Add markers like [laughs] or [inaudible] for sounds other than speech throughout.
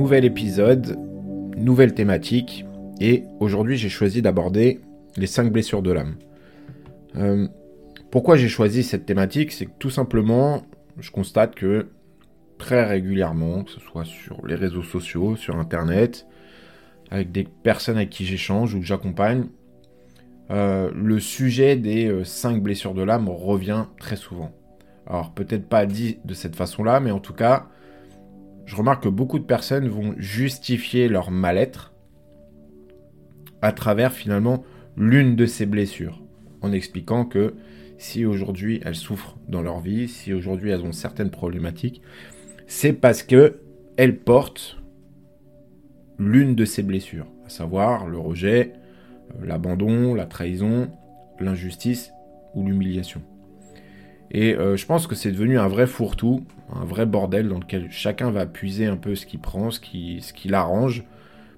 nouvel épisode, nouvelle thématique, et aujourd'hui j'ai choisi d'aborder les 5 blessures de l'âme. Euh, pourquoi j'ai choisi cette thématique? C'est que tout simplement, je constate que très régulièrement, que ce soit sur les réseaux sociaux, sur Internet, avec des personnes avec qui j'échange ou que j'accompagne, euh, le sujet des 5 euh, blessures de l'âme revient très souvent. Alors peut-être pas dit de cette façon-là, mais en tout cas, je remarque que beaucoup de personnes vont justifier leur mal-être à travers finalement l'une de ces blessures, en expliquant que si aujourd'hui elles souffrent dans leur vie, si aujourd'hui elles ont certaines problématiques, c'est parce que elles portent l'une de ces blessures, à savoir le rejet, euh, l'abandon, la trahison, l'injustice ou l'humiliation. Et euh, je pense que c'est devenu un vrai fourre-tout, un vrai bordel dans lequel chacun va puiser un peu ce qu'il prend, ce qui, ce l'arrange,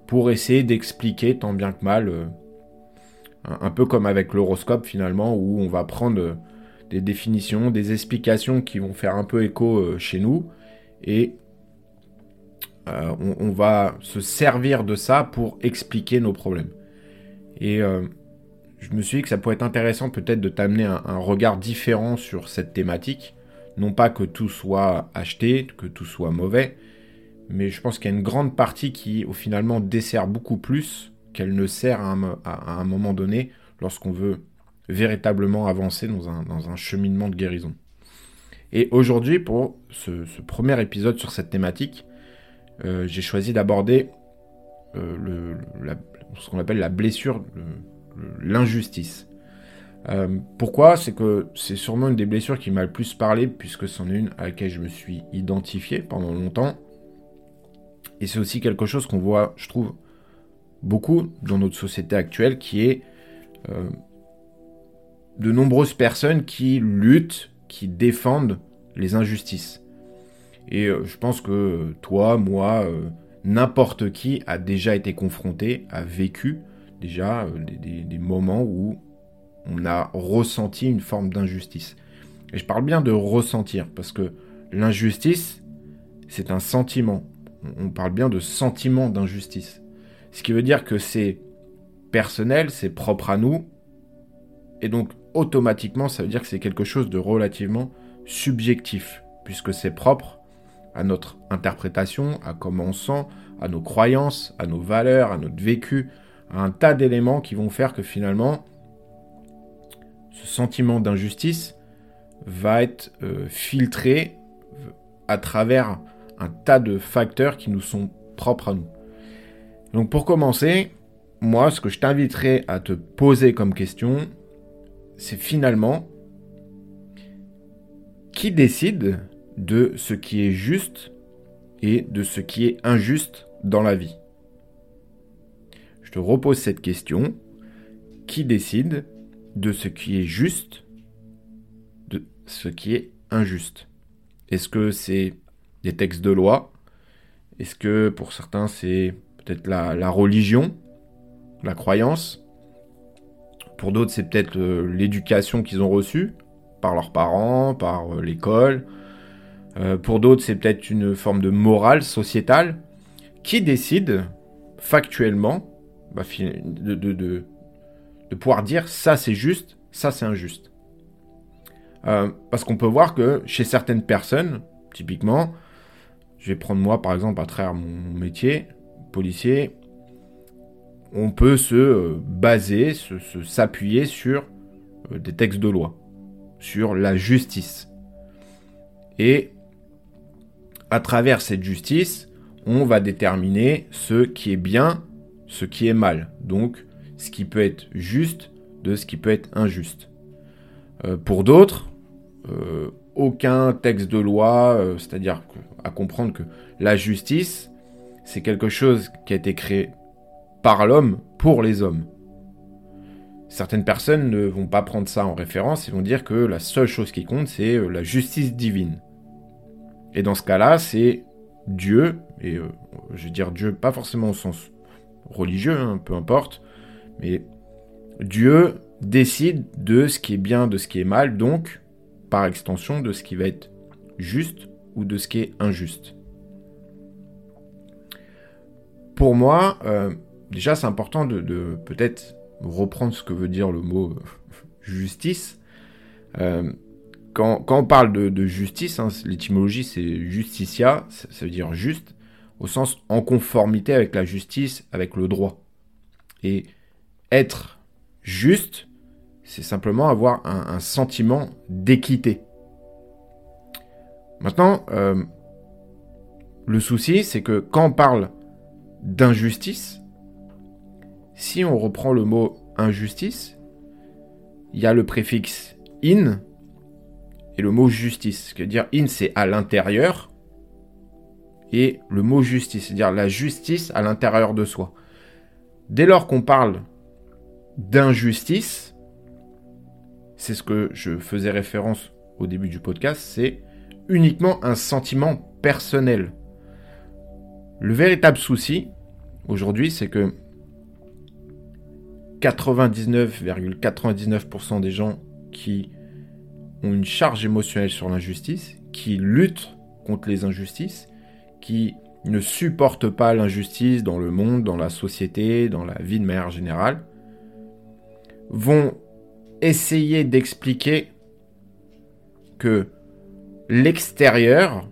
pour essayer d'expliquer tant bien que mal, euh, un, peu comme avec l'horoscope finalement, où on va prendre des définitions, des explications qui vont faire un peu écho chez nous, et on, on, va se servir de ça pour expliquer nos problèmes. Et euh, je me suis dit que ça pourrait être intéressant peut-être de t'amener un, regard différent sur cette thématique. Non pas que tout soit acheté, que tout soit mauvais, mais je pense qu'il y a une grande partie qui, au finalement, dessert beaucoup plus qu'elle ne sert à un, moment donné lorsqu'on veut véritablement avancer dans un, cheminement de guérison. Et aujourd'hui, pour ce, premier épisode sur cette thématique, euh, j'ai choisi d'aborder euh, ce qu'on appelle la blessure, l'injustice. Euh, pourquoi? C'est que c'est sûrement une des blessures qui m'a le plus parlé, puisque c'en est une à laquelle je me suis identifié pendant longtemps. Et c'est aussi quelque chose qu'on voit, je trouve, beaucoup dans notre société actuelle, qui est euh, de nombreuses personnes qui luttent, qui défendent les injustices. Et euh, je pense que toi, moi, n'importe qui a déjà été confronté, a vécu déjà euh, des, moments où on a ressenti une forme d'injustice. Et je parle bien de ressentir, parce que l'injustice, c'est un sentiment. On parle bien de sentiment d'injustice. Ce qui veut dire que c'est personnel, c'est propre à nous, et donc automatiquement, ça veut dire que c'est quelque chose de relativement subjectif, puisque c'est propre à notre interprétation, à comment on sent, à nos croyances, à nos valeurs, à notre vécu, un tas d'éléments qui vont faire que finalement, ce sentiment d'injustice va être euh, filtré à travers un tas de facteurs qui nous sont propres à nous. Donc pour commencer, moi, ce que je t'inviterai à te poser comme question, c'est finalement qui décide de ce qui est juste et de ce qui est injuste dans la vie? Je te repose cette question. Qui décide de ce qui est juste, de ce qui est injuste? Est-ce que c'est des textes de loi? Est-ce que pour certains c'est peut-être la, religion, la croyance? Pour d'autres c'est peut-être euh, l'éducation qu'ils ont reçue par leurs parents, par euh, l'école, euh, pour d'autres, c'est peut-être une forme de morale sociétale. Qui décide factuellement bah, de, pouvoir dire ça c'est juste, ça c'est injuste. Euh, parce qu'on peut voir que chez certaines personnes, typiquement, je vais prendre moi par exemple à travers mon métier, policier, on peut se euh, baser, s'appuyer sur des textes de loi, sur la justice. Et à travers cette justice, on va déterminer ce qui est bien, ce qui est mal. Donc, ce qui peut être juste de ce qui peut être injuste. Euh, pour d'autres, euh, aucun texte de loi, euh, c'est-à-dire à comprendre que la justice, c'est quelque chose qui a été créé par l'homme pour les hommes. Certaines personnes ne vont pas prendre ça en référence, ils vont dire que la seule chose qui compte, c'est la justice divine. Et dans ce cas-là, c'est Dieu, et je veux dire Dieu pas forcément au sens religieux, hein, peu importe, mais Dieu décide de ce qui est bien, de ce qui est mal, donc par extension de ce qui va être juste ou de ce qui est injuste. pour moi, euh, déjà, c'est important de, peut-être reprendre ce que veut dire le mot [laughs] justice. Quand, on parle de, justice, hein, l'étymologie c'est justicia, ça veut dire juste, au sens en conformité avec la justice, avec le droit. Et être juste, c'est simplement avoir un, sentiment d'équité. Maintenant, euh, le souci, c'est que quand on parle d'injustice, si on reprend le mot injustice, il y a le préfixe in et le mot justice. Ce qui veut dire in, c'est à l'intérieur, et le mot justice, c'est-à-dire la justice à l'intérieur de soi. Dès lors qu'on parle d'injustice, c'est ce que je faisais référence au début du podcast, c'est uniquement un sentiment personnel. Le véritable souci aujourd'hui, c'est que 99,99% des gens qui ont une charge émotionnelle sur l'injustice, qui luttent contre les injustices, qui ne supportent pas l'injustice dans le monde, dans la société, dans la vie de manière générale, vont essayer d'expliquer que l'extérieur,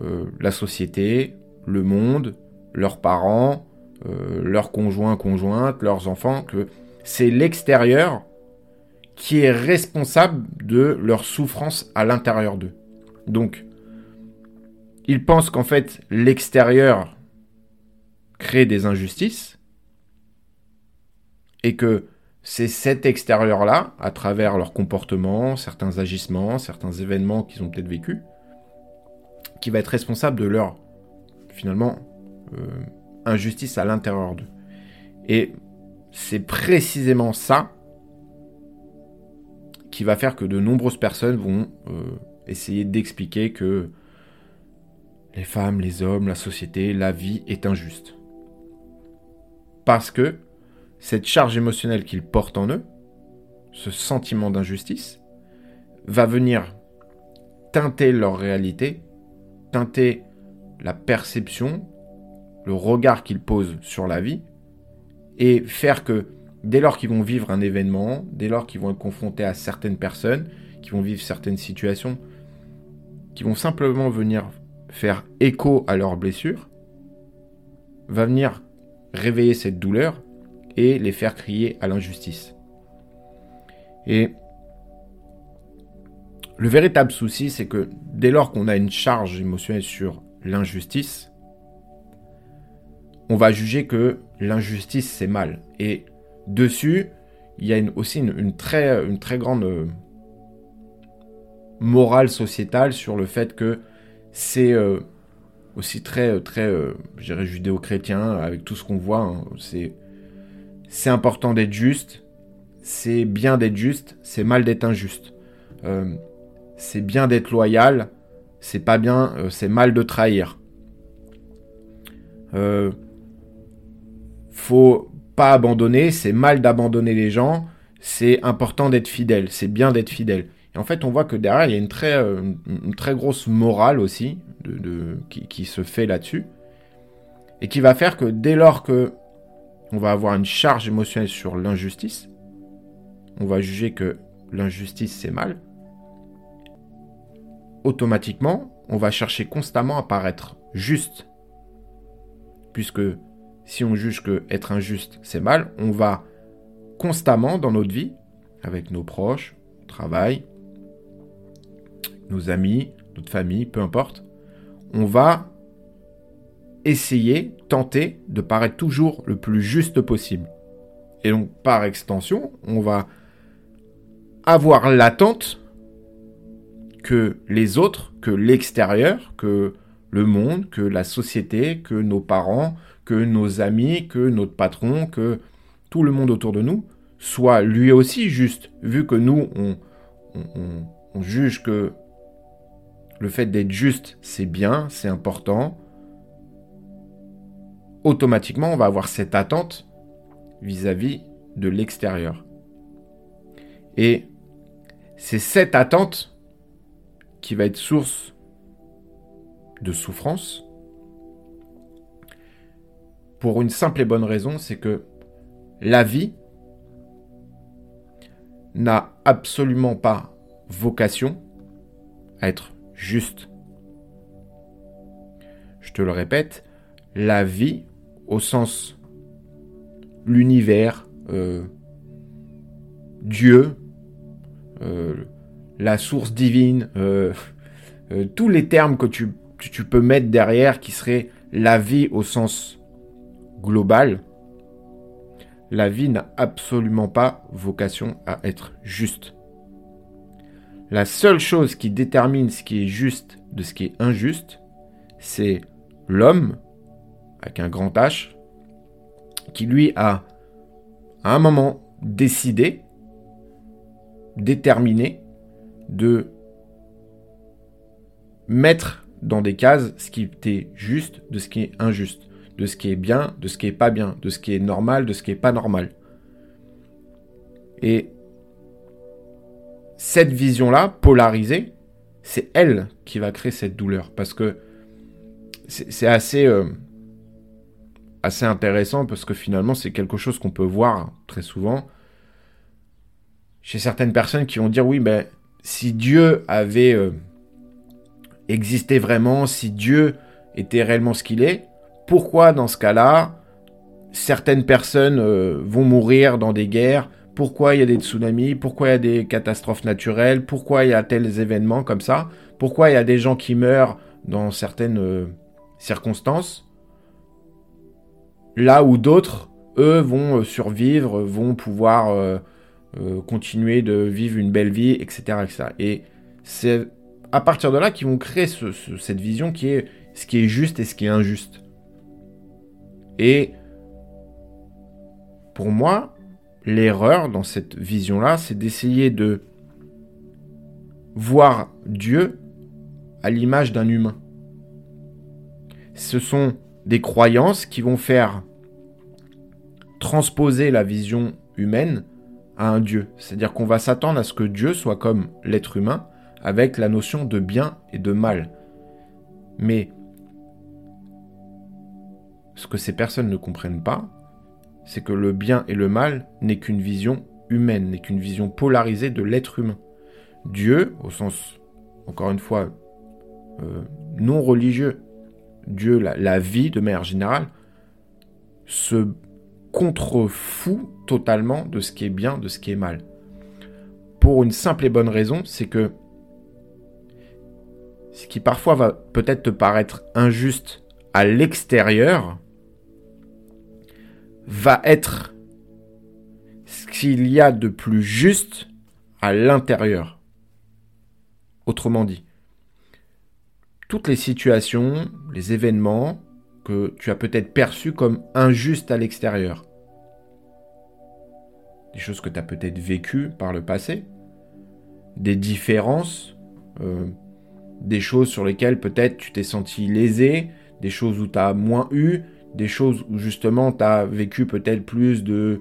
euh, la société, le monde, leurs parents, euh, leurs conjoints, conjointes, leurs enfants, que c'est l'extérieur qui est responsable de leur souffrance à l'intérieur d'eux. Donc, ils pensent qu'en fait, l'extérieur crée des injustices et que c'est cet extérieur-là, à travers leur comportement, certains agissements, certains événements qu'ils ont peut-être vécus, qui va être responsable de leur, finalement, euh, injustice à l'intérieur d'eux. Et c'est précisément ça qui va faire que de nombreuses personnes vont euh, essayer d'expliquer que les femmes, les hommes, la société, la vie est injuste. Parce que cette charge émotionnelle qu'ils portent en eux, ce sentiment d'injustice, va venir teinter leur réalité, teinter la perception, le regard qu'ils posent sur la vie, et faire que dès lors qu'ils vont vivre un événement, dès lors qu'ils vont être confrontés à certaines personnes, qui vont vivre certaines situations, qui vont simplement venir faire écho à leurs blessures, va venir réveiller cette douleur et les faire crier à l'injustice. Et le véritable souci, c'est que dès lors qu'on a une charge émotionnelle sur l'injustice, on va juger que l'injustice c'est mal. Et dessus, il y a aussi une, très, grande euh, morale sociétale sur le fait que c'est euh, aussi très, euh, très, euh, je dirais, judéo-chrétien, avec tout ce qu'on voit. Hein. c'est, important d'être juste, c'est bien d'être juste, c'est mal d'être injuste. c'est bien d'être loyal, c'est pas bien, c'est mal de trahir. faut pas abandonner, c'est mal d'abandonner les gens, c'est important d'être fidèle, c'est bien d'être fidèle. En fait, on voit que derrière, il y a une très, euh, grosse morale aussi qui, se fait là-dessus. Et qui va faire que dès lors que on va avoir une charge émotionnelle sur l'injustice, on va juger que l'injustice c'est mal, automatiquement, on va chercher constamment à paraître juste. Puisque si on juge que être injuste c'est mal, on va constamment dans notre vie, avec nos proches, travail, nos amis, notre famille, peu importe, on va essayer, tenter de paraître toujours le plus juste possible. Et donc, par extension, on va avoir l'attente que les autres, que l'extérieur, que le monde, que la société, que nos parents, que nos amis, que notre patron, que tout le monde autour de nous soit lui aussi juste, vu que nous, on, on juge que le fait d'être juste, c'est bien, c'est important. Automatiquement, on va avoir cette attente vis-à-vis de l'extérieur. Et c'est cette attente qui va être source de souffrance Pour une simple et bonne raison, c'est que la vie n'a absolument pas vocation à être juste. Je te le répète, la vie au sens l'univers, euh, Dieu, euh, la source divine, euh, [laughs] tous les termes que tu, tu peux mettre derrière qui seraient la vie au sens global, la vie n'a absolument pas vocation à être juste. La seule chose qui détermine ce qui est juste de ce qui est injuste, c'est l'homme, avec un grand H, qui lui a, à un moment, décidé, déterminé, de mettre dans des cases ce qui était juste de ce qui est injuste, de ce qui est bien, de ce qui est pas bien, de ce qui est normal, de ce qui est pas normal. Et cette vision-là, polarisée, c'est elle qui va créer cette douleur. Parce que c'est assez, euh, assez intéressant, parce que finalement, c'est quelque chose qu'on peut voir très souvent chez certaines personnes qui vont dire oui, ben, si Dieu avait euh, existé vraiment, si Dieu était réellement ce qu'il est, pourquoi dans ce cas-là, certaines personnes euh, vont mourir dans des guerres pourquoi il y a des tsunamis, pourquoi il y a des catastrophes naturelles, pourquoi il y a tels événements comme ça, pourquoi il y a des gens qui meurent dans certaines euh, circonstances, là où d'autres, eux, vont euh, survivre, vont pouvoir euh, continuer de vivre une belle vie, etc. etc. Et c'est à partir de là qu'ils vont créer cette vision qui est ce qui est juste et ce qui est injuste. Et pour moi, l'erreur dans cette vision-là, c'est d'essayer de voir Dieu à l'image d'un humain. Ce sont des croyances qui vont faire transposer la vision humaine à un Dieu. C'est-à-dire qu'on va s'attendre à ce que Dieu soit comme l'être humain, avec la notion de bien et de mal. Mais ce que ces personnes ne comprennent pas, c'est que le bien et le mal n'est qu'une vision humaine, n'est qu'une vision polarisée de l'être humain. Dieu, au sens, encore une fois, euh, non religieux, Dieu, la, vie de manière générale, se contrefout totalement de ce qui est bien, de ce qui est mal. Pour une simple et bonne raison, c'est que ce qui parfois va peut-être te paraître injuste à l'extérieur, va être ce qu'il y a de plus juste à l'intérieur. Autrement dit, toutes les situations, les événements que tu as peut-être perçus comme injustes à l'extérieur, des choses que tu as peut-être vécues par le passé, des différences, euh, des choses sur lesquelles peut-être tu t'es senti lésé, des choses où tu as moins eu, des choses où justement tu as vécu peut-être plus de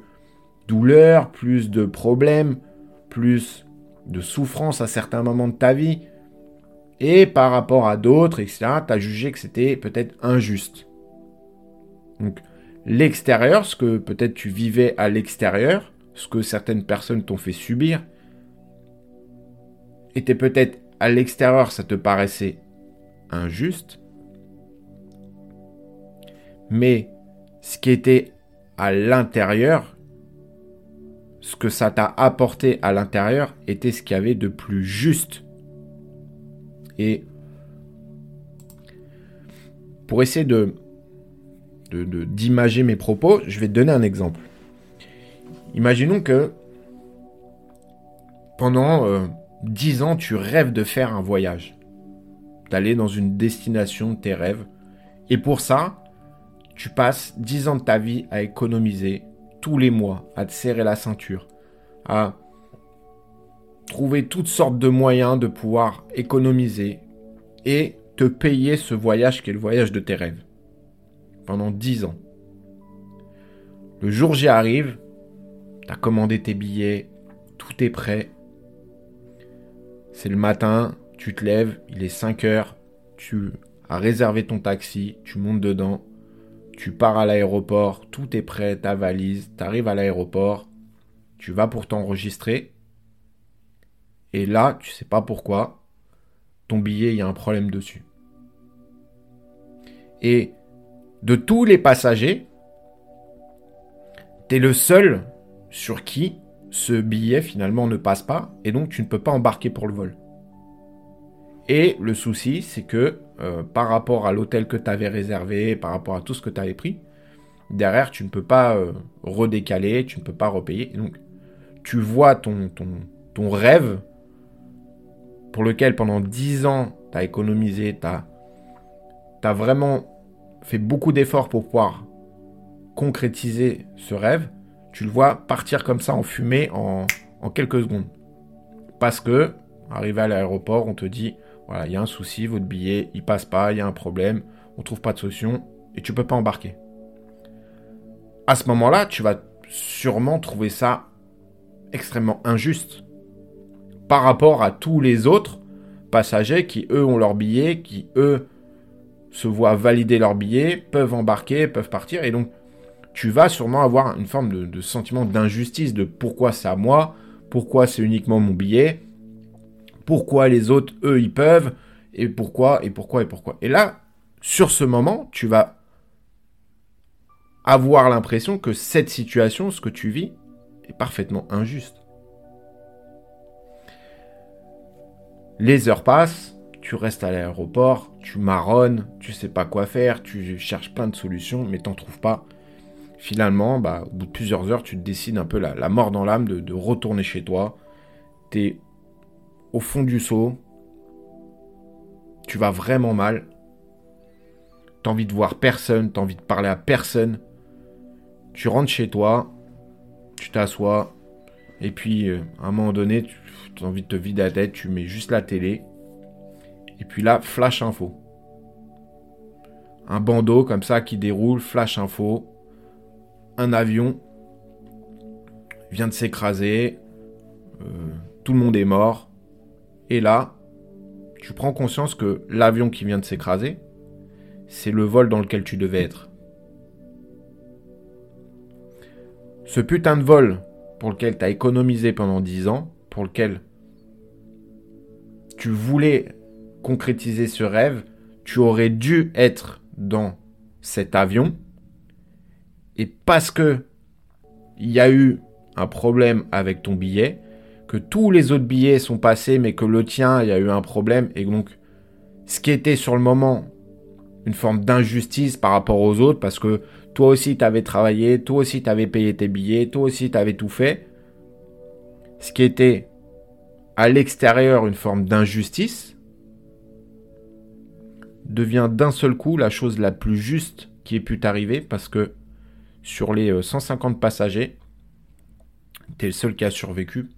douleur, plus de problèmes, plus de souffrance à certains moments de ta vie. Et par rapport à d'autres, etc., tu as jugé que c'était peut-être injuste. Donc l'extérieur, ce que peut-être tu vivais à l'extérieur, ce que certaines personnes t'ont fait subir, était peut-être à l'extérieur, ça te paraissait injuste, mais ce qui était à l'intérieur, ce que ça t'a apporté à l'intérieur, était ce qu'il y avait de plus juste. Et pour essayer de d'imager mes propos, je vais te donner un exemple. Imaginons que pendant euh, dix 10 ans, tu rêves de faire un voyage, d'aller dans une destination de tes rêves. Et pour ça, tu passes 10 ans de ta vie à économiser tous les mois, à te serrer la ceinture, à trouver toutes sortes de moyens de pouvoir économiser et te payer ce voyage qui est le voyage de tes rêves. Pendant 10 ans. Le jour J arrive, tu as commandé tes billets, tout est prêt. C'est le matin, tu te lèves, il est 5 heures, tu as réservé ton taxi, tu montes dedans, tu pars à l'aéroport, tout est prêt, ta valise, tu arrives à l'aéroport, tu vas pour t'enregistrer, et là, tu sais pas pourquoi, ton billet, il y a un problème dessus. Et de tous les passagers, tu es le seul sur qui ce billet finalement ne passe pas, et donc tu ne peux pas embarquer pour le vol. Et le souci, c'est que euh, par rapport à l'hôtel que tu avais réservé, par rapport à tout ce que tu avais pris, derrière, tu ne peux pas euh, redécaler, tu ne peux pas repayer. donc, tu vois ton, ton, ton rêve pour lequel pendant 10 ans, tu as économisé, tu as, as, vraiment fait beaucoup d'efforts pour pouvoir concrétiser ce rêve, tu le vois partir comme ça en fumée en, en quelques secondes. Parce que, arrivé à l'aéroport, on te dit, voilà, il y a un souci, votre billet, il passe pas, il y a un problème, on trouve pas de solution et tu peux pas embarquer. À ce moment-là, tu vas sûrement trouver ça extrêmement injuste par rapport à tous les autres passagers qui, eux, ont leur billet, qui, eux, se voient valider leur billet, peuvent embarquer, peuvent partir. Et donc, tu vas sûrement avoir une forme de, de sentiment d'injustice de pourquoi c'est à moi, pourquoi c'est uniquement mon billet, pourquoi les autres, eux, ils peuvent, et pourquoi, et pourquoi, et pourquoi. Et là, sur ce moment, tu vas avoir l'impression que cette situation, ce que tu vis, est parfaitement injuste. Les heures passent, tu restes à l'aéroport, tu marronnes, tu sais pas quoi faire, tu cherches plein de solutions, mais t'en trouves pas. Finalement, bah, au bout de plusieurs heures, tu décides un peu la, mort dans l'âme de, de, retourner chez toi. T'es au fond du seau. Tu vas vraiment mal. T'as envie de voir personne, t'as envie de parler à personne. Tu rentres chez toi, tu t'assois, et puis euh, à un moment donné, tu as envie de te vider la tête, tu mets juste la télé, et puis là, flash info. Un bandeau comme ça qui déroule, flash info. Un avion vient de s'écraser, euh, tout le monde est mort. Et là, tu prends conscience que l'avion qui vient de s'écraser, c'est le vol dans lequel tu devais être. Ce putain de vol pour lequel tu as économisé pendant 10 ans, pour lequel tu voulais concrétiser ce rêve, tu aurais dû être dans cet avion. Et parce que il y a eu un problème avec ton billet, que tous les autres billets sont passés, mais que le tien, il y a eu un problème, et donc ce qui était sur le moment une forme d'injustice par rapport aux autres, parce que toi aussi tu avais travaillé, toi aussi tu avais payé tes billets, toi aussi tu avais tout fait, ce qui était à l'extérieur une forme d'injustice, devient d'un seul coup la chose la plus juste qui ait pu t'arriver, parce que sur les 150 euh, passagers, tu es le seul qui a survécu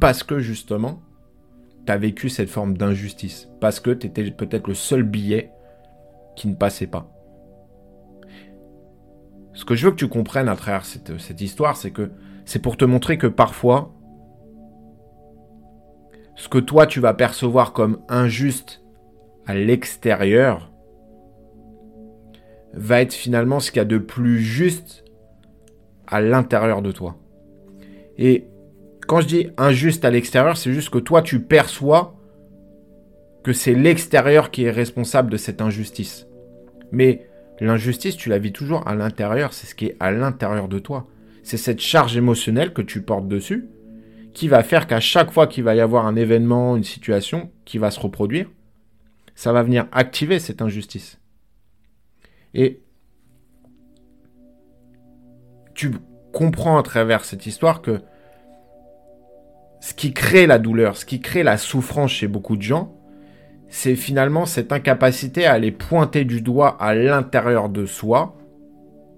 parce que justement, tu as vécu cette forme d'injustice. Parce que tu étais peut-être le seul billet qui ne passait pas. Ce que je veux que tu comprennes à travers cette, cette histoire, c'est que c'est pour te montrer que parfois, ce que toi tu vas percevoir comme injuste à l'extérieur va être finalement ce qu'il y a de plus juste à l'intérieur de toi. Et quand je dis injuste à l'extérieur, c'est juste que toi, tu perçois que c'est l'extérieur qui est responsable de cette injustice. Mais l'injustice, tu la vis toujours à l'intérieur, c'est ce qui est à l'intérieur de toi. C'est cette charge émotionnelle que tu portes dessus qui va faire qu'à chaque fois qu'il va y avoir un événement, une situation qui va se reproduire, ça va venir activer cette injustice. Et tu comprends à travers cette histoire que ce qui crée la douleur, ce qui crée la souffrance chez beaucoup de gens, c'est finalement cette incapacité à aller pointer du doigt à l'intérieur de soi,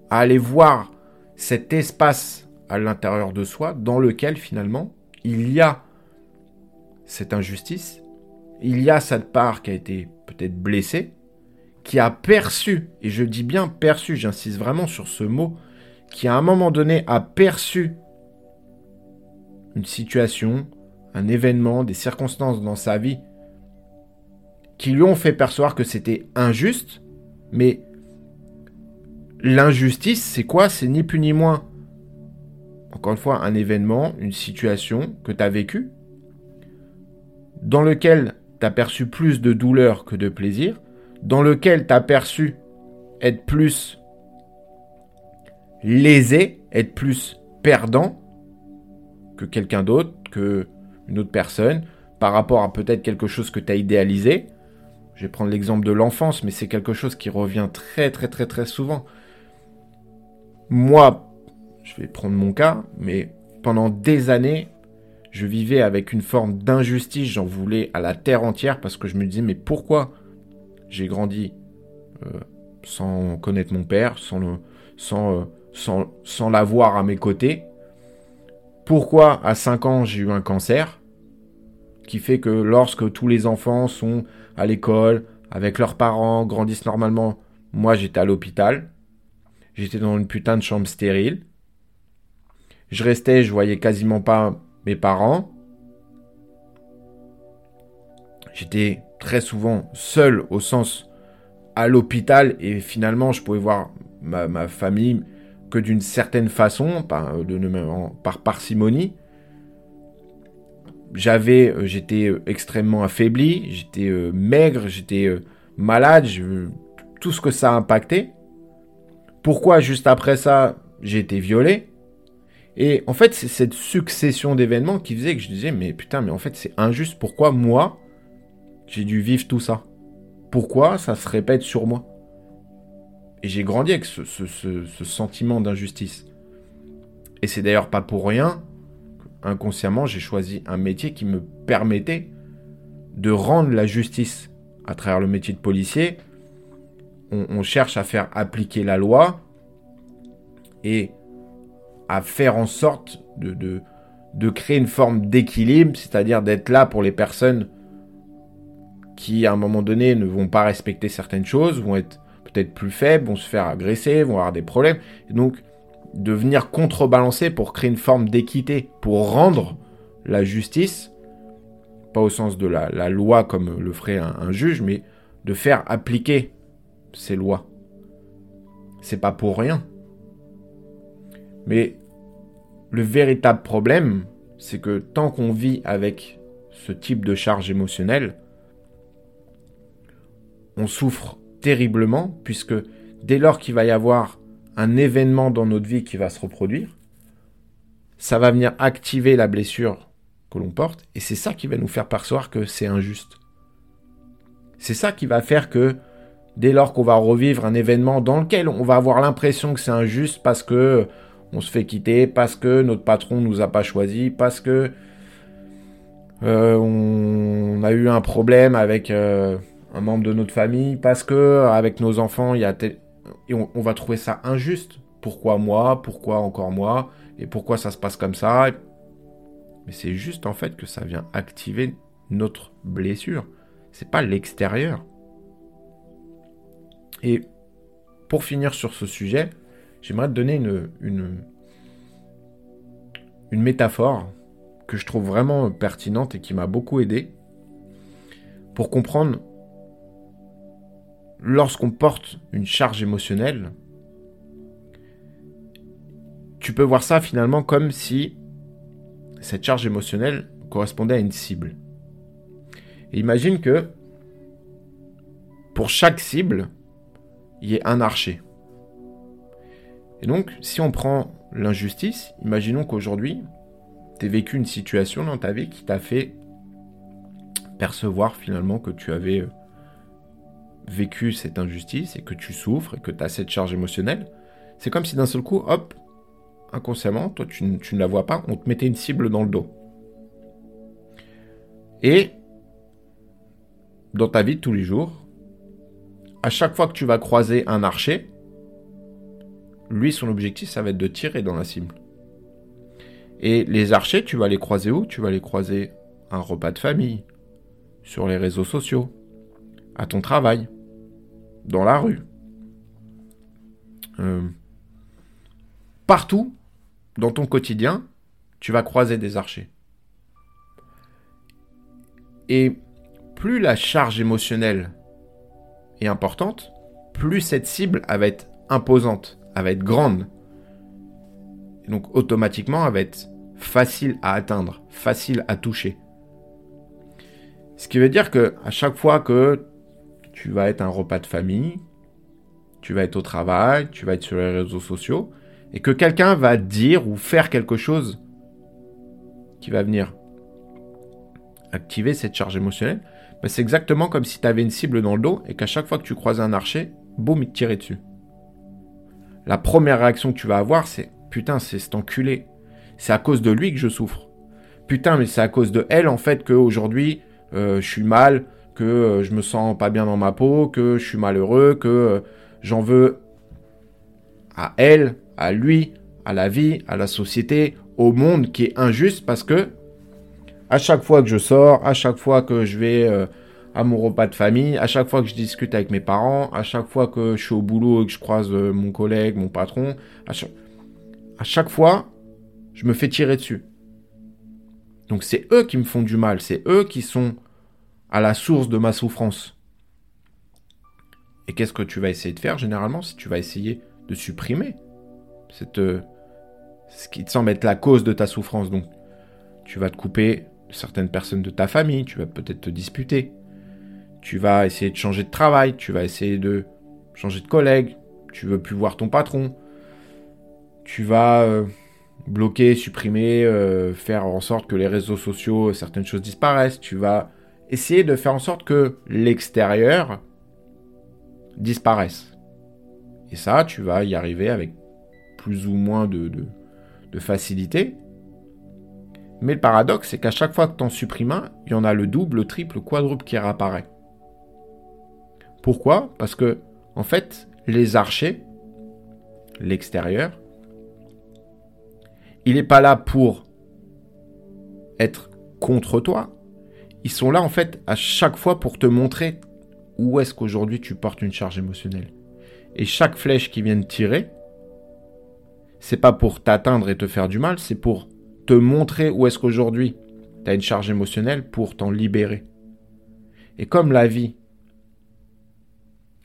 à aller voir cet espace à l'intérieur de soi dans lequel finalement il y a cette injustice, il y a cette part qui a été peut-être blessée, qui a perçu, et je dis bien perçu, j'insiste vraiment sur ce mot, qui à un moment donné a perçu une situation, un événement, des circonstances dans sa vie qui lui ont fait percevoir que c'était injuste, mais l'injustice, c'est quoi? C'est ni plus ni moins. Encore une fois, un événement, une situation que tu as vécu, dans lequel tu as perçu plus de douleur que de plaisir, dans lequel tu as perçu être plus lésé, être plus perdant que quelqu'un d'autre, que une autre personne, par rapport à peut-être quelque chose que tu as idéalisé. Je vais prendre l'exemple de l'enfance, mais c'est quelque chose qui revient très très très très souvent. Moi, je vais prendre mon cas, mais pendant des années, je vivais avec une forme d'injustice, j'en voulais à la terre entière parce que je me disais mais pourquoi j'ai grandi euh, sans connaître mon père, sans, le, sans, euh, sans, sans l'avoir à mes côtés? Pourquoi à 5 ans j'ai eu un cancer qui fait que lorsque tous les enfants sont à l'école, avec leurs parents, grandissent normalement, moi j'étais à l'hôpital, j'étais dans une putain de chambre stérile, je restais, je voyais quasiment pas mes parents, j'étais très souvent seul au sens à l'hôpital et finalement je pouvais voir ma, famille que d'une certaine façon, par, par parcimonie j'avais, euh, j'étais euh, extrêmement affaibli, j'étais euh, maigre, j'étais malade, tout ce que ça a impacté. Pourquoi juste après ça, j'ai été violé? Et en fait, c'est cette succession d'événements qui faisait que je disais, mais putain, mais en fait, c'est injuste. Pourquoi moi, j'ai dû vivre tout ça? Pourquoi ça se répète sur moi? Et j'ai grandi avec ce, sentiment d'injustice. Et c'est d'ailleurs pas pour rien inconsciemment, j'ai choisi un métier qui me permettait de rendre la justice à travers le métier de policier. On, cherche à faire appliquer la loi et à faire en sorte de, créer une forme d'équilibre, c'est-à-dire d'être là pour les personnes qui, à un moment donné, ne vont pas respecter certaines choses, vont être peut-être plus faibles, vont se faire agresser, vont avoir des problèmes. Donc, de venir contrebalancer pour créer une forme d'équité, pour rendre la justice, pas au sens de la, loi comme le ferait un, juge, mais de faire appliquer ces lois. C'est pas pour rien. Mais le véritable problème, c'est que tant qu'on vit avec ce type de charge émotionnelle, on souffre terriblement, puisque dès lors qu'il va y avoir un événement dans notre vie qui va se reproduire, ça va venir activer la blessure que l'on porte, et c'est ça qui va nous faire percevoir que c'est injuste. C'est ça qui va faire que dès lors qu'on va revivre un événement dans lequel on va avoir l'impression que c'est injuste parce que on se fait quitter, parce que notre patron nous a pas choisi, parce que euh, on a eu un problème avec euh, un membre de notre famille, parce que avec nos enfants il y a et on, va trouver ça injuste. Pourquoi moi? Pourquoi encore moi? Et pourquoi ça se passe comme ça? Mais c'est juste en fait que ça vient activer notre blessure. C'est pas l'extérieur. Et pour finir sur ce sujet, j'aimerais te donner une, une métaphore que je trouve vraiment pertinente et qui m'a beaucoup aidé pour comprendre lorsqu'on porte une charge émotionnelle, tu peux voir ça finalement comme si cette charge émotionnelle correspondait à une cible. Et imagine que pour chaque cible, il y ait un archer. Et donc, si on prend l'injustice, imaginons qu'aujourd'hui, tu vécu une situation dans ta vie qui t'a fait percevoir finalement que tu avais euh, vécu cette injustice et que tu souffres et que tu as cette charge émotionnelle, c'est comme si d'un seul coup, hop, inconsciemment, toi tu, ne la vois pas, on te mettait une cible dans le dos. Et dans ta vie de tous les jours, à chaque fois que tu vas croiser un archer, lui, son objectif, ça va être de tirer dans la cible. Et les archers, tu vas les croiser où? Tu vas les croiser à un repas de famille, sur les réseaux sociaux, à ton travail, dans la rue. Euh, partout, dans ton quotidien, tu vas croiser des archers. Et plus la charge émotionnelle est importante, plus cette cible va être imposante, elle va être grande. Donc automatiquement, elle va être facile à atteindre, facile à toucher. Ce qui veut dire que à chaque fois que tu vas être un repas de famille, tu vas être au travail, tu vas être sur les réseaux sociaux, et que quelqu'un va dire ou faire quelque chose qui va venir activer cette charge émotionnelle, ben, c'est exactement comme si tu avais une cible dans le dos et qu'à chaque fois que tu croises un archer, boum, il te tirait dessus. La première réaction que tu vas avoir, c'est putain, c'est cet enculé. C'est à cause de lui que je souffre. Putain, mais c'est à cause de elle en fait qu'aujourd'hui euh, je suis mal, que euh, je me sens pas bien dans ma peau, que je suis malheureux, que euh, j'en veux à elle, à lui, à la vie, à la société, au monde qui est injuste parce que à chaque fois que je sors, à chaque fois que je vais à mon repas de famille, à chaque fois que je discute avec mes parents, à chaque fois que je suis au boulot et que je croise euh, mon collègue, mon patron, à chaque fois, je me fais tirer dessus. Donc c'est eux qui me font du mal, c'est eux qui sont à la source de ma souffrance. Et qu'est-ce que tu vas essayer de faire généralement si tu vas essayer de supprimer cette, euh, ce qui te semble être la cause de ta souffrance? Donc, tu vas te couper de certaines personnes de ta famille, tu vas peut-être te disputer, tu vas essayer de changer de travail, tu vas essayer de changer de collègue, tu veux plus voir ton patron, tu vas euh, bloquer, supprimer, euh, faire en sorte que les réseaux sociaux, certaines choses disparaissent, tu vas essayer de faire en sorte que l'extérieur disparaisse. Et ça, tu vas y arriver avec plus ou moins de, facilité. Mais le paradoxe, c'est qu'à chaque fois que tu en supprimes un, il y en a le double, le triple, le quadruple qui réapparaît. Pourquoi? Parce que, en fait, les archers, l'extérieur, il n'est pas là pour être contre toi. Ils sont là, en fait, à chaque fois pour te montrer où est-ce qu'aujourd'hui tu portes une charge émotionnelle. Et chaque flèche qui vient de tirer, c'est pas pour t'atteindre et te faire du mal, c'est pour te montrer où est-ce qu'aujourd'hui tu as une charge émotionnelle pour t'en libérer. Et comme la vie,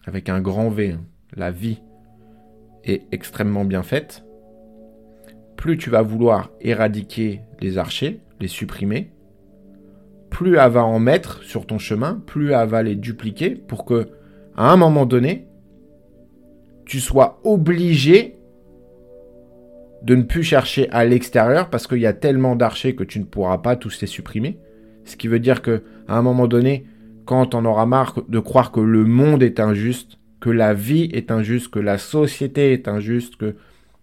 avec un grand V, hein, la vie est extrêmement bien faite, plus tu vas vouloir éradiquer les archers, les supprimer, plus elle va en mettre sur ton chemin, plus elle va les dupliquer pour que, à un moment donné, tu sois obligé de ne plus chercher à l'extérieur parce qu'il y a tellement d'archers que tu ne pourras pas tous les supprimer. Ce qui veut dire que à un moment donné, quand on aura marre de croire que le monde est injuste, que la vie est injuste, que la société est injuste, que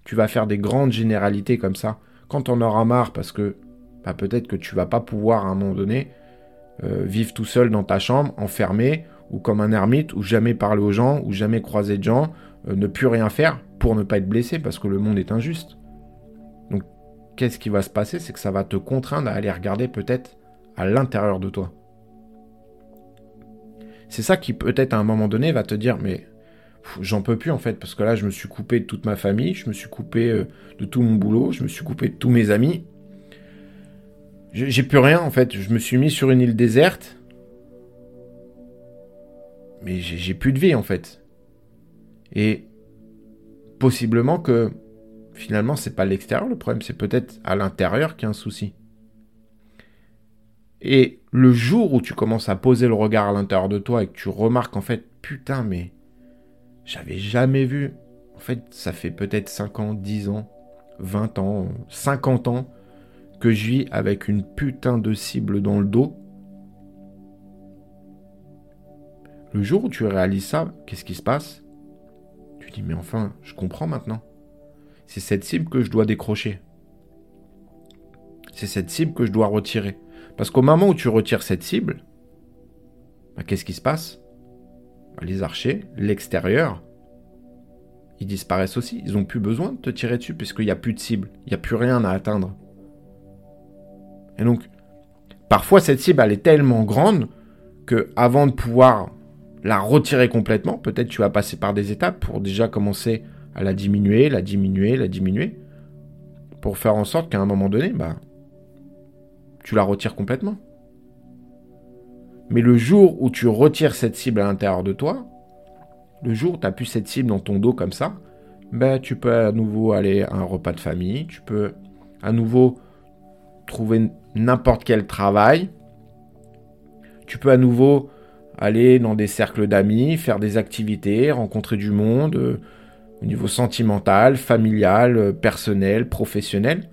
tu vas faire des grandes généralités comme ça, quand on aura marre parce que bah, peut-être que tu vas pas pouvoir à un moment donné euh, vivre tout seul dans ta chambre, enfermé, ou comme un ermite, ou jamais parler aux gens, ou jamais croiser de gens, euh, ne plus rien faire pour ne pas être blessé parce que le monde est injuste qu'est-ce qui va se passer? C'est que ça va te contraindre à aller regarder peut-être à l'intérieur de toi. C'est ça qui peut-être à un moment donné va te dire mais j'en peux plus en fait parce que là je me suis coupé de toute ma famille, je me suis coupé euh, de tout mon boulot, je me suis coupé de tous mes amis. J'ai plus rien en fait, je me suis mis sur une île déserte. Mais j'ai plus de vie en fait. Et possiblement que finalement, c'est pas l'extérieur le problème, c'est peut-être à l'intérieur qu'il y a un souci. Et le jour où tu commences à poser le regard à l'intérieur de toi et que tu remarques en fait, putain, mais j'avais jamais vu. En fait, ça fait peut-être 5 ans, 10 ans, 20 ans, 50 ans que je vis avec une putain de cible dans le dos. Le jour où tu réalises ça, qu'est-ce qui se passe? Tu dis, mais enfin, je comprends maintenant. C'est cette cible que je dois décrocher. C'est cette cible que je dois retirer. Parce qu'au moment où tu retires cette cible, bah, qu'est-ce qui se passe? Bah, Les archers, l'extérieur, ils disparaissent aussi. Ils n'ont plus besoin de te tirer dessus puisqu'il n'y a plus de cible. Il n'y a plus rien à atteindre. Et donc, parfois cette cible, elle est tellement grande que avant de pouvoir la retirer complètement, peut-être tu vas passer par des étapes pour déjà commencer à la diminuer, la diminuer, la diminuer, pour faire en sorte qu'à un moment donné, bah, tu la retires complètement. Mais le jour où tu retires cette cible à l'intérieur de toi, le jour où tu n'as plus cette cible dans ton dos comme ça, ben, tu peux à nouveau aller à un repas de famille, tu peux à nouveau trouver n'importe quel travail, tu peux à nouveau aller dans des cercles d'amis, faire des activités, rencontrer du monde euh, au niveau sentimental, familial, euh, personnel, professionnel,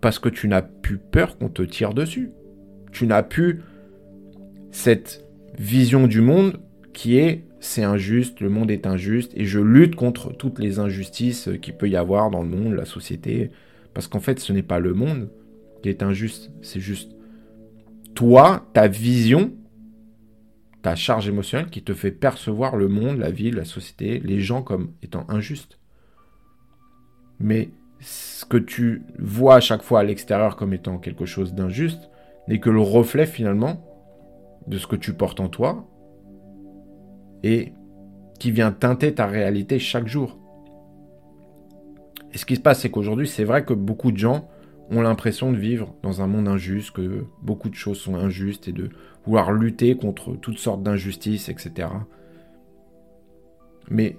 parce que tu n'as plus peur qu'on te tire dessus. Tu n'as plus cette vision du monde qui est c'est injuste, le monde est injuste, et je lutte contre toutes les injustices qu'il peut y avoir dans le monde, la société, parce qu'en fait ce n'est pas le monde est injuste, c'est juste toi, ta vision, ta charge émotionnelle qui te fait percevoir le monde, la vie, la société, les gens comme étant injustes. Mais ce que tu vois à chaque fois à l'extérieur comme étant quelque chose d'injuste n'est que le reflet finalement de ce que tu portes en toi et qui vient teinter ta réalité chaque jour. Et ce qui se passe, c'est qu'aujourd'hui, c'est vrai que beaucoup de gens ont l'impression de vivre dans un monde injuste, que beaucoup de choses sont injustes et de vouloir lutter contre toutes sortes d'injustices, etc. Mais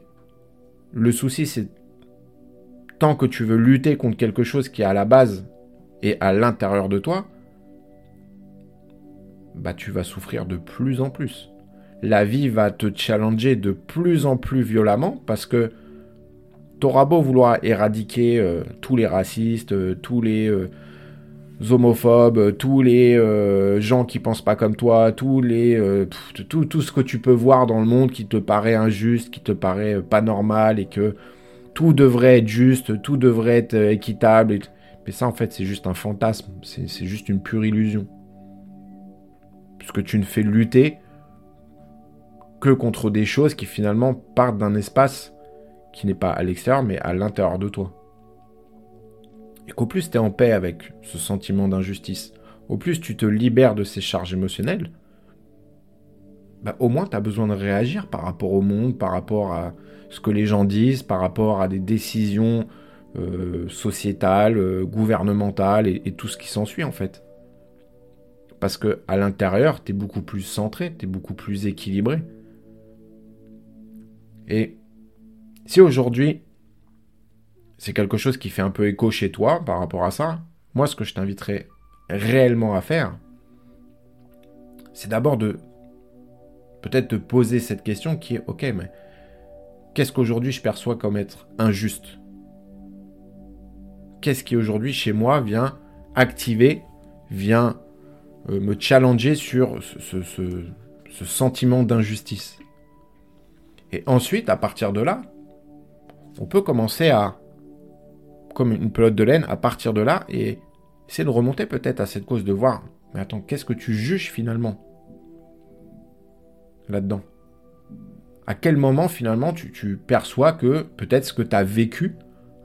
le souci, c'est tant que tu veux lutter contre quelque chose qui est à la base et à l'intérieur de toi, bah tu vas souffrir de plus en plus la vie va te challenger de plus en plus violemment parce que t'auras beau vouloir éradiquer euh, tous les racistes, euh, tous les euh, homophobes, tous les gens qui pensent pas comme toi, tous les tout, tout ce que tu peux voir dans le monde qui te paraît injuste, qui te paraît pas normal et que tout devrait être juste, tout devrait être équitable. Mais ça en fait c'est juste un fantasme, c'est juste une pure illusion. Puisque tu ne fais lutter que contre des choses qui finalement partent d'un espace qui n'est pas à l'extérieur mais à l'intérieur de toi. Et qu'au plus tu es en paix avec ce sentiment d'injustice, au plus tu te libères de ces charges émotionnelles, bah, au moins tu as besoin de réagir par rapport au monde, par rapport à ce que les gens disent, par rapport à des décisions euh, sociétales, euh, gouvernementales et, tout ce qui s'ensuit en fait. Parce que à l'intérieur, tu es beaucoup plus centré, tu es beaucoup plus équilibré. Et si aujourd'hui, c'est quelque chose qui fait un peu écho chez toi par rapport à ça, moi, ce que je t'inviterais réellement à faire, c'est d'abord de peut-être te poser cette question qui est, ok, mais qu'est-ce qu'aujourd'hui je perçois comme être injuste? Qu'est-ce qui aujourd'hui chez moi vient activer, vient euh, me challenger sur ce sentiment d'injustice? Et ensuite, à partir de là, on peut commencer à, comme une pelote de laine, à partir de là et essayer de remonter peut-être à cette cause de voir, mais attends, qu'est-ce que tu juges finalement là-dedans? À quel moment finalement tu, perçois que peut-être ce que tu as vécu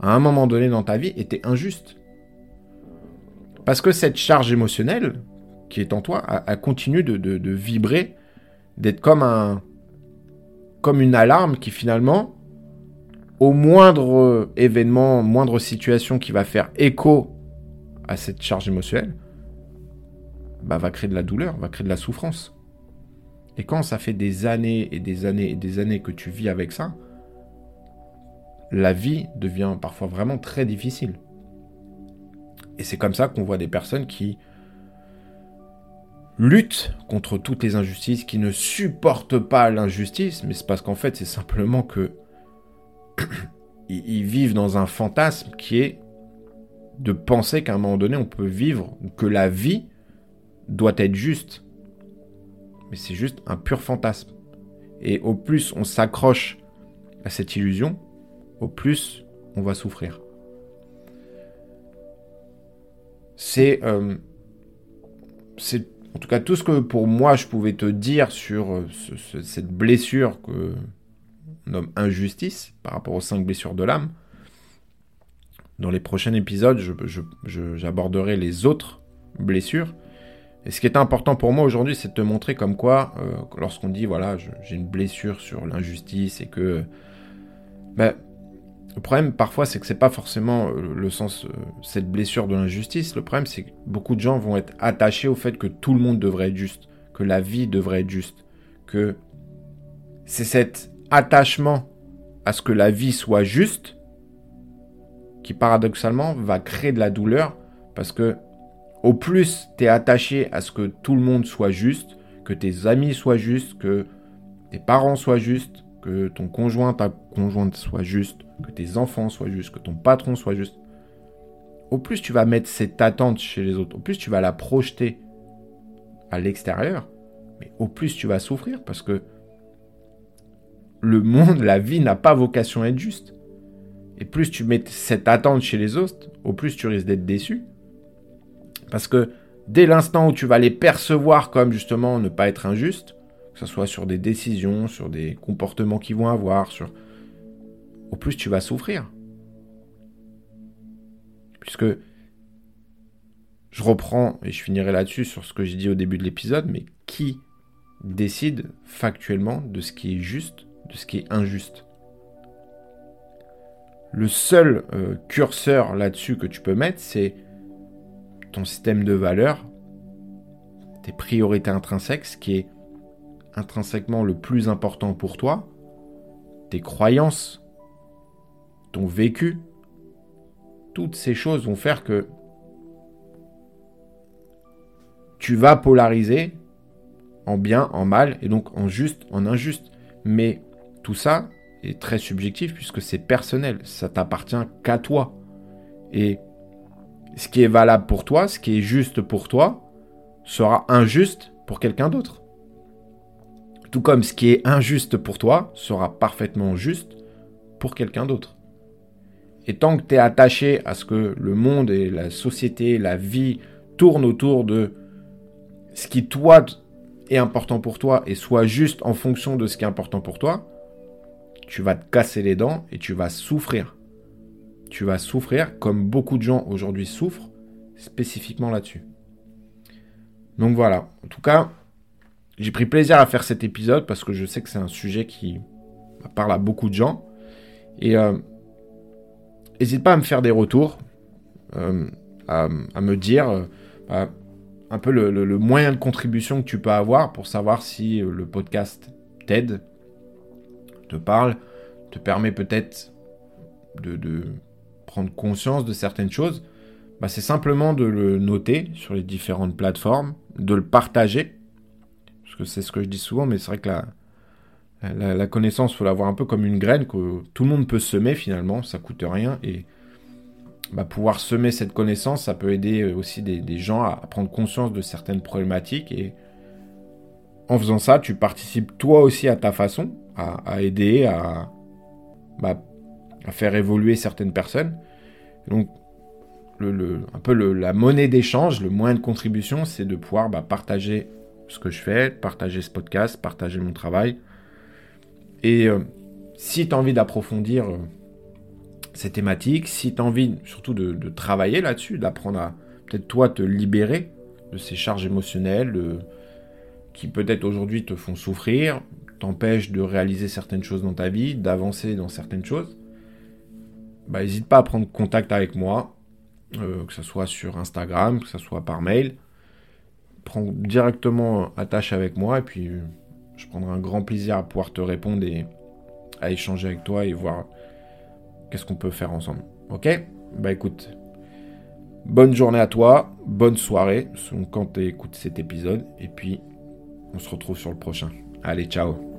à un moment donné dans ta vie était injuste? Parce que cette charge émotionnelle qui est en toi a, continué de, de vibrer, d'être comme un, comme une alarme qui finalement, au moindre événement, moindre situation qui va faire écho à cette charge émotionnelle, bah, va créer de la douleur, va créer de la souffrance. Et quand ça fait des années et des années et des années que tu vis avec ça, la vie devient parfois vraiment très difficile. Et c'est comme ça qu'on voit des personnes qui lutte contre toutes les injustices, qui ne supportent pas l'injustice, mais c'est parce qu'en fait c'est simplement que [clears throat] ils vivent dans un fantasme qui est de penser qu'à un moment donné on peut vivre, que la vie doit être juste. Mais c'est juste un pur fantasme. Et au plus on s'accroche à cette illusion, au plus on va souffrir. C'est euh, c'est en tout cas, tout ce que pour moi je pouvais te dire sur euh, cette blessure que nomme injustice par rapport aux cinq blessures de l'âme, dans les prochains épisodes, j'aborderai les autres blessures. Et ce qui est important pour moi aujourd'hui, c'est de te montrer comme quoi, euh, lorsqu'on dit voilà, j'ai une blessure sur l'injustice et que ben, le problème, parfois, c'est que c'est pas forcément euh, le sens, euh, cette blessure de l'injustice. Le problème, c'est que beaucoup de gens vont être attachés au fait que tout le monde devrait être juste, que la vie devrait être juste, que c'est cet attachement à ce que la vie soit juste qui paradoxalement va créer de la douleur parce que au plus tu es attaché à ce que tout le monde soit juste, que tes amis soient justes, que tes parents soient justes, que ton conjoint, ta conjointe soit juste, que tes enfants soient justes, que ton patron soit juste, au plus tu vas mettre cette attente chez les autres, au plus tu vas la projeter à l'extérieur, mais au plus tu vas souffrir parce que le monde, la vie n'a pas vocation à être juste. Et plus tu mets cette attente chez les autres, au plus tu risques d'être déçu. Parce que dès l'instant où tu vas les percevoir comme justement ne pas être injuste, que ce soit sur des décisions, sur des comportements qu'ils vont avoir, sur... au plus tu vas souffrir. Puisque je reprends, et je finirai là-dessus sur ce que j'ai dit au début de l'épisode, mais qui décide factuellement de ce qui est juste, ce qui est injuste Le seul euh, curseur là-dessus que tu peux mettre, c'est ton système de valeurs, tes priorités intrinsèques, ce qui est intrinsèquement le plus important pour toi, tes croyances, ton vécu, toutes ces choses vont faire que tu vas polariser en bien, en mal, et donc en juste, en injuste. Mais tout ça est très subjectif puisque c'est personnel, ça t'appartient qu'à toi. Et ce qui est valable pour toi, ce qui est juste pour toi, sera injuste pour quelqu'un d'autre. Tout comme ce qui est injuste pour toi sera parfaitement juste pour quelqu'un d'autre. Et tant que tu es attaché à ce que le monde et la société, la vie tournent autour de ce qui, toi, est important pour toi et soit juste en fonction de ce qui est important pour toi, tu vas te casser les dents et tu vas souffrir. Tu vas souffrir comme beaucoup de gens aujourd'hui souffrent, spécifiquement là-dessus. Donc voilà, en tout cas, j'ai pris plaisir à faire cet épisode parce que je sais que c'est un sujet qui parle à beaucoup de gens. Et n'hésite euh, pas à me faire des retours, euh, à, me dire euh, bah, un peu le, moyen de contribution que tu peux avoir pour savoir si le podcast t'aide, te parle, te permet peut-être de, prendre conscience de certaines choses. Bah, c'est simplement de le noter sur les différentes plateformes, de le partager, parce que c'est ce que je dis souvent, mais c'est vrai que la, connaissance, faut l'avoir un peu comme une graine que tout le monde peut semer finalement, ça coûte rien et bah, pouvoir semer cette connaissance, ça peut aider aussi des, gens à, prendre conscience de certaines problématiques. Et en faisant ça, tu participes toi aussi à ta façon à, aider, à, bah, à faire évoluer certaines personnes. Donc, le, un peu la monnaie d'échange, le moyen de contribution, c'est de pouvoir bah, partager ce que je fais, partager ce podcast, partager mon travail. Et euh, si tu as envie d'approfondir euh, ces thématiques, si tu as envie surtout de, travailler là-dessus, d'apprendre à peut-être toi te libérer de ces charges émotionnelles qui peut-être aujourd'hui te font souffrir, t'empêchent de réaliser certaines choses dans ta vie, d'avancer dans certaines choses, bah, n'hésite pas à prendre contact avec moi, euh, que ce soit sur Instagram, que ce soit par mail. Prends directement attache avec moi et puis je prendrai un grand plaisir à pouvoir te répondre et à échanger avec toi et voir qu'est-ce qu'on peut faire ensemble. Ok? Bah écoute, bonne journée à toi, bonne soirée, quand tu écoutes cet épisode, et puis on se retrouve sur le prochain. Allez, ciao